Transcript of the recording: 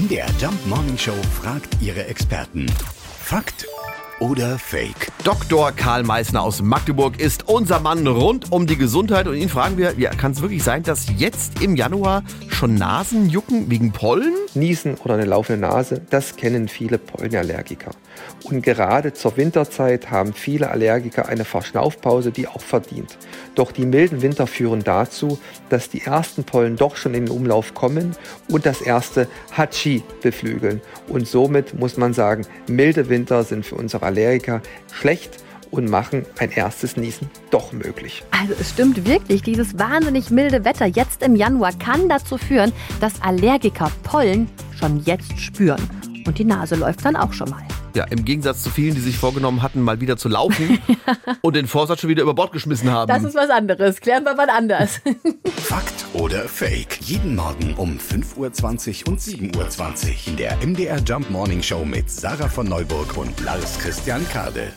MDR Jump Morning Show fragt ihre Experten. Fakt oder Fake? Dr. Karl Meissner aus Magdeburg ist unser Mann rund um die Gesundheit und ihn fragen wir, ja, kann es wirklich sein, dass jetzt im Januar schon Nasen jucken wegen Pollen? Niesen oder eine laufende Nase, das kennen viele Pollenallergiker. Und gerade zur Winterzeit haben viele Allergiker eine Verschnaufpause, die auch verdient. Doch die milden Winter führen dazu, dass die ersten Pollen doch schon in den Umlauf kommen und das erste Hatschi beflügeln. Und somit muss man sagen, milde Winter sind für unsere Allergiker schlecht und machen ein erstes Niesen doch möglich. Also es stimmt wirklich, dieses wahnsinnig milde Wetter jetzt im Januar kann dazu führen, dass Allergiker Pollen schon jetzt spüren. Und die Nase läuft dann auch schon mal. Ja, im Gegensatz zu vielen, die sich vorgenommen hatten, mal wieder zu laufen und den Vorsatz schon wieder über Bord geschmissen haben. Das ist was anderes. Klären wir mal anders. Fakt oder Fake? Jeden Morgen um 5.20 Uhr und 7.20 Uhr in der MDR Jump Morning Show mit Sarah von Neuburg und Lars Christian Kade.